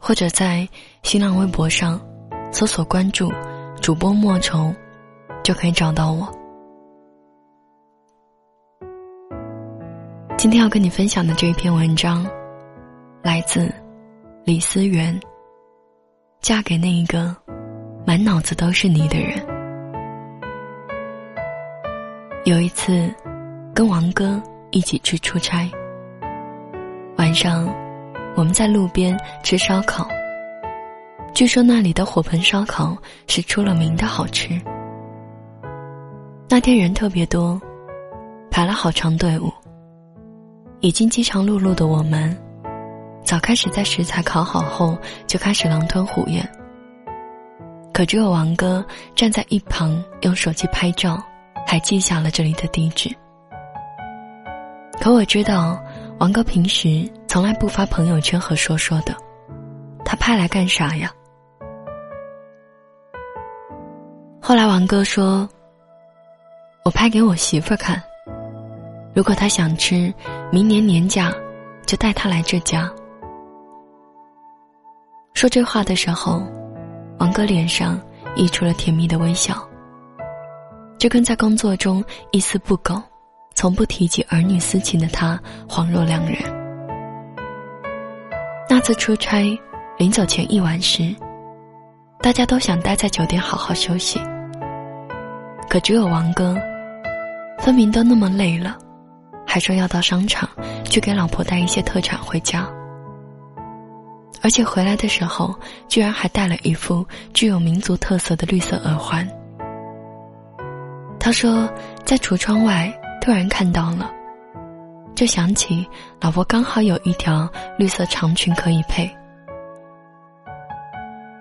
或者在新浪微博上搜索关注主播莫愁，就可以找到我。今天要跟你分享的这一篇文章，来自李思源。嫁给那一个满脑子都是你的人。有一次，跟王哥一起去出差，晚上。我们在路边吃烧烤，据说那里的火盆烧烤是出了名的好吃。那天人特别多，排了好长队伍。已经饥肠辘辘的我们，早开始在食材烤好后就开始狼吞虎咽。可只有王哥站在一旁用手机拍照，还记下了这里的地址。可我知道。王哥平时从来不发朋友圈和说说的，他拍来干啥呀？后来王哥说：“我拍给我媳妇儿看，如果她想吃，明年年假就带她来这家。”说这话的时候，王哥脸上溢出了甜蜜的微笑，就跟在工作中一丝不苟。从不提及儿女私情的他恍若两人。那次出差，临走前一晚时，大家都想待在酒店好好休息，可只有王哥，分明都那么累了，还说要到商场去给老婆带一些特产回家，而且回来的时候居然还带了一副具有民族特色的绿色耳环。他说，在橱窗外。突然看到了，就想起老婆刚好有一条绿色长裙可以配，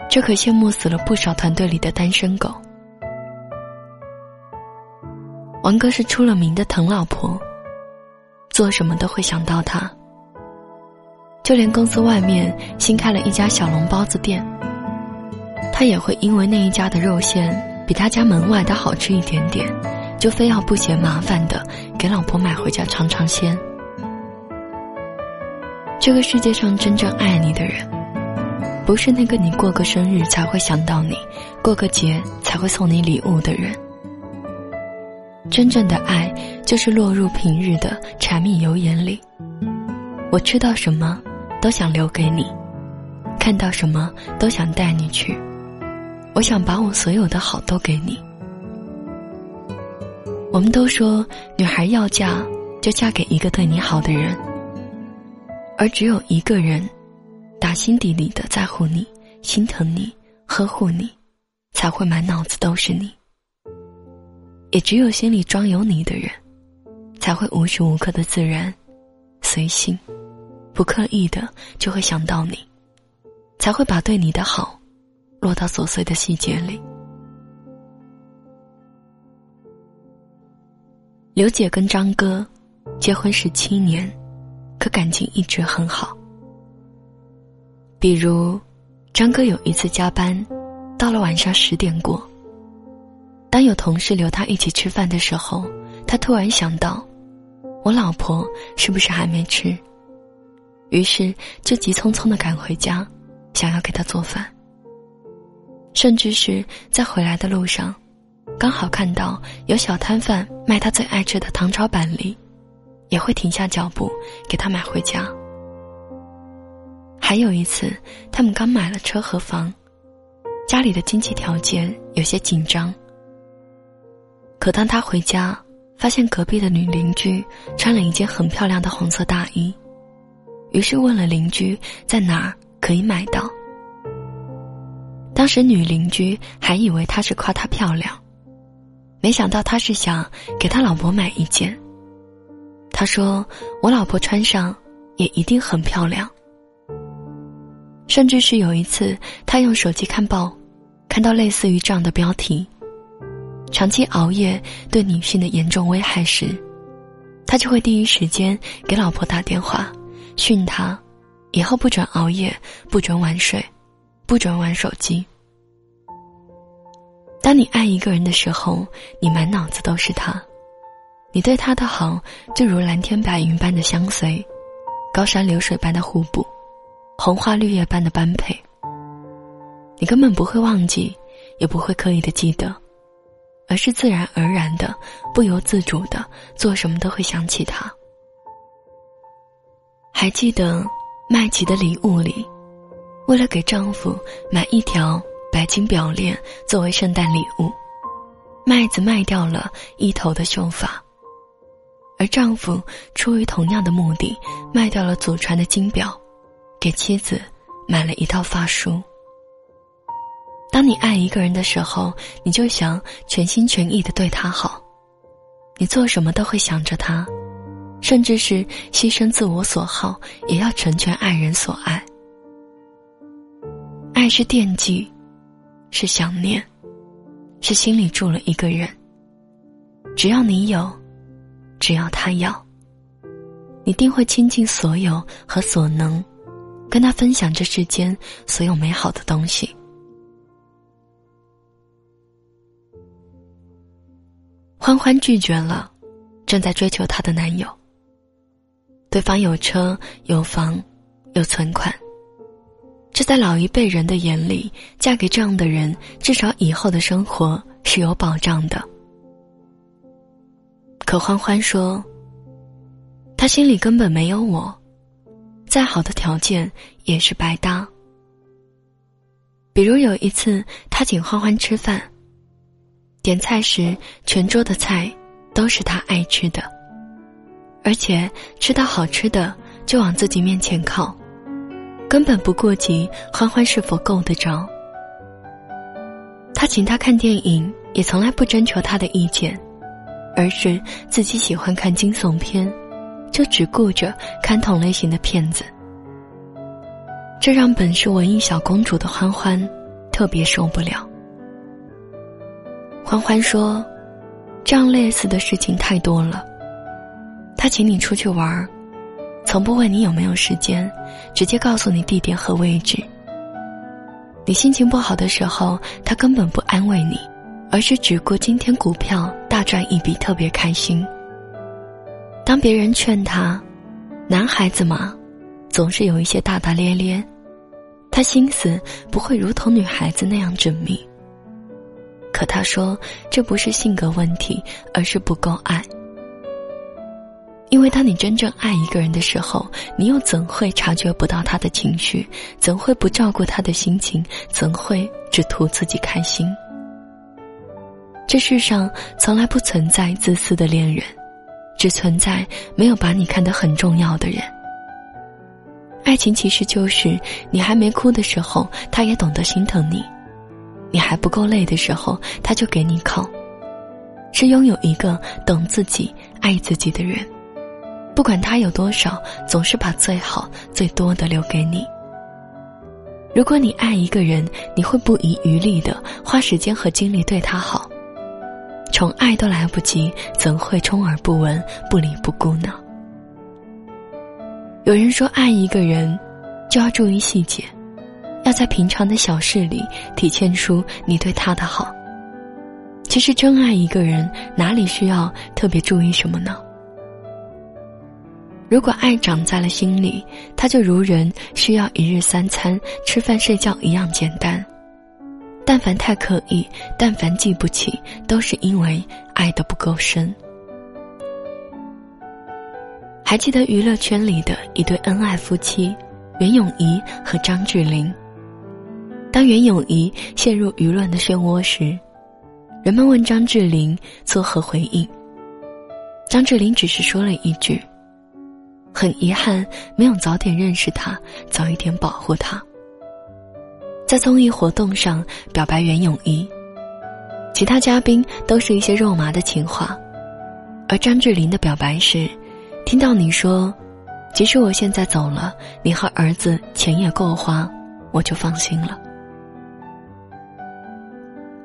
这可羡慕死了不少团队里的单身狗。王哥是出了名的疼老婆，做什么都会想到他。就连公司外面新开了一家小笼包子店，他也会因为那一家的肉馅比他家门外的好吃一点点。就非要不嫌麻烦的给老婆买回家尝尝鲜。这个世界上真正爱你的人，不是那个你过个生日才会想到你，过个节才会送你礼物的人。真正的爱，就是落入平日的柴米油盐里。我吃到什么，都想留给你；看到什么，都想带你去。我想把我所有的好都给你。我们都说，女孩要嫁，就嫁给一个对你好的人。而只有一个人，打心底里的在乎你、心疼你、呵护你，才会满脑子都是你。也只有心里装有你的人，才会无时无刻的自然、随性、不刻意的就会想到你，才会把对你的好，落到琐碎的细节里。刘姐跟张哥结婚十七年，可感情一直很好。比如，张哥有一次加班，到了晚上十点过。当有同事留他一起吃饭的时候，他突然想到，我老婆是不是还没吃？于是就急匆匆的赶回家，想要给他做饭。甚至是在回来的路上。刚好看到有小摊贩卖他最爱吃的糖炒板栗，也会停下脚步给他买回家。还有一次，他们刚买了车和房，家里的经济条件有些紧张。可当他回家，发现隔壁的女邻居穿了一件很漂亮的红色大衣，于是问了邻居在哪儿可以买到。当时女邻居还以为他是夸她漂亮。没想到他是想给他老婆买一件。他说：“我老婆穿上也一定很漂亮。”甚至是有一次，他用手机看报，看到类似于这样的标题：“长期熬夜对女性的严重危害”时，他就会第一时间给老婆打电话，训她以后不准熬夜，不准晚睡，不准玩手机。当你爱一个人的时候，你满脑子都是他，你对他的好就如蓝天白云般的相随，高山流水般的互补，红花绿叶般的般配。你根本不会忘记，也不会刻意的记得，而是自然而然的、不由自主的做什么都会想起他。还记得麦琪的礼物里，为了给丈夫买一条。白金表链作为圣诞礼物，麦子卖掉了一头的秀发，而丈夫出于同样的目的，卖掉了祖传的金表，给妻子买了一套发梳。当你爱一个人的时候，你就想全心全意的对他好，你做什么都会想着他，甚至是牺牲自我所好，也要成全爱人所爱。爱是惦记。是想念，是心里住了一个人。只要你有，只要他要，你定会倾尽所有和所能，跟他分享这世间所有美好的东西。欢欢拒绝了正在追求她的男友。对方有车有房，有存款。这在老一辈人的眼里，嫁给这样的人，至少以后的生活是有保障的。可欢欢说，他心里根本没有我，再好的条件也是白搭。比如有一次，他请欢欢吃饭，点菜时全桌的菜都是他爱吃的，而且吃到好吃的就往自己面前靠。根本不顾及欢欢是否够得着。他请他看电影，也从来不征求他的意见，而是自己喜欢看惊悚片，就只顾着看同类型的片子。这让本是文艺小公主的欢欢特别受不了。欢欢说：“这样类似的事情太多了。他请你出去玩儿。”从不问你有没有时间，直接告诉你地点和位置。你心情不好的时候，他根本不安慰你，而是只顾今天股票大赚一笔，特别开心。当别人劝他，男孩子嘛，总是有一些大大咧咧，他心思不会如同女孩子那样缜密。可他说，这不是性格问题，而是不够爱。因为当你真正爱一个人的时候，你又怎会察觉不到他的情绪？怎会不照顾他的心情？怎会只图自己开心？这世上从来不存在自私的恋人，只存在没有把你看得很重要的人。爱情其实就是你还没哭的时候，他也懂得心疼你；你还不够累的时候，他就给你靠。是拥有一个懂自己、爱自己的人。不管他有多少，总是把最好、最多的留给你。如果你爱一个人，你会不遗余力的花时间和精力对他好，宠爱都来不及，怎会充耳不闻、不理不顾呢？有人说，爱一个人，就要注意细节，要在平常的小事里体现出你对他的好。其实，真爱一个人，哪里需要特别注意什么呢？如果爱长在了心里，他就如人需要一日三餐、吃饭睡觉一样简单。但凡太刻意，但凡记不起，都是因为爱的不够深。还记得娱乐圈里的一对恩爱夫妻，袁咏仪和张智霖。当袁咏仪陷入舆论的漩涡时，人们问张智霖作何回应？张智霖只是说了一句。很遗憾，没有早点认识他，早一点保护他。在综艺活动上表白袁咏仪，其他嘉宾都是一些肉麻的情话，而张智霖的表白是：听到你说，即使我现在走了，你和儿子钱也够花，我就放心了。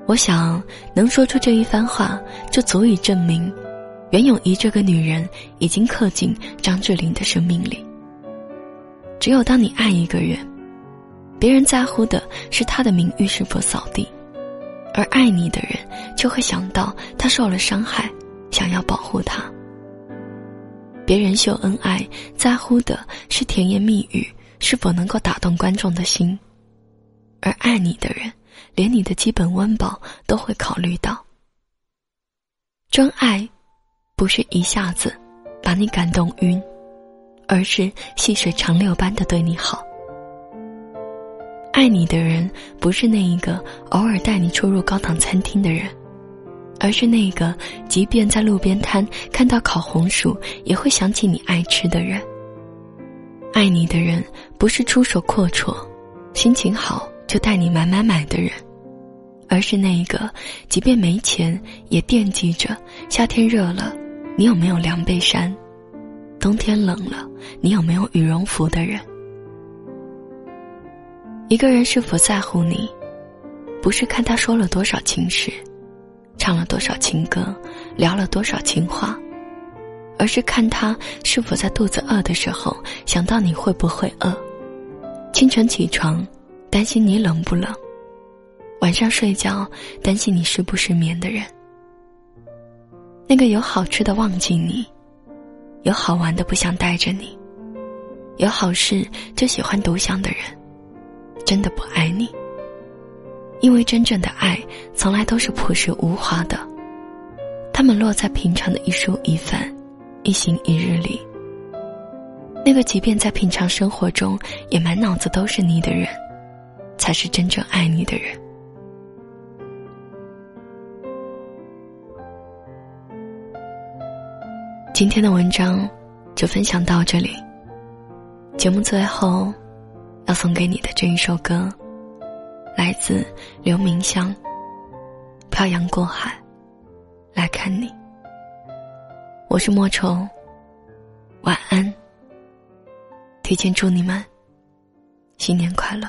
我想能说出这一番话，就足以证明，袁咏仪这个女人已经刻进张智霖的生命里。只有当你爱一个人，别人在乎的是他的名誉是否扫地，而爱你的人就会想到他受了伤害，想要保护他。别人秀恩爱，在乎的是甜言蜜语是否能够打动观众的心，而爱你的人。连你的基本温饱都会考虑到。真爱，不是一下子把你感动晕，而是细水长流般的对你好。爱你的人，不是那一个偶尔带你出入高档餐厅的人，而是那个即便在路边摊看到烤红薯也会想起你爱吃的人。爱你的人，不是出手阔绰，心情好。就带你买买买的人，而是那一个，即便没钱也惦记着夏天热了，你有没有凉被衫；冬天冷了，你有没有羽绒服的人。一个人是否在乎你，不是看他说了多少情诗，唱了多少情歌，聊了多少情话，而是看他是否在肚子饿的时候想到你会不会饿，清晨起床。担心你冷不冷，晚上睡觉担心你失不失眠的人，那个有好吃的忘记你，有好玩的不想带着你，有好事就喜欢独享的人，真的不爱你。因为真正的爱从来都是朴实无华的，他们落在平常的一蔬一饭、一行一日里。那个即便在平常生活中也满脑子都是你的人。才是真正爱你的人。今天的文章就分享到这里。节目最后要送给你的这一首歌，来自刘明湘，《漂洋过海来看你》。我是莫愁，晚安。提前祝你们新年快乐。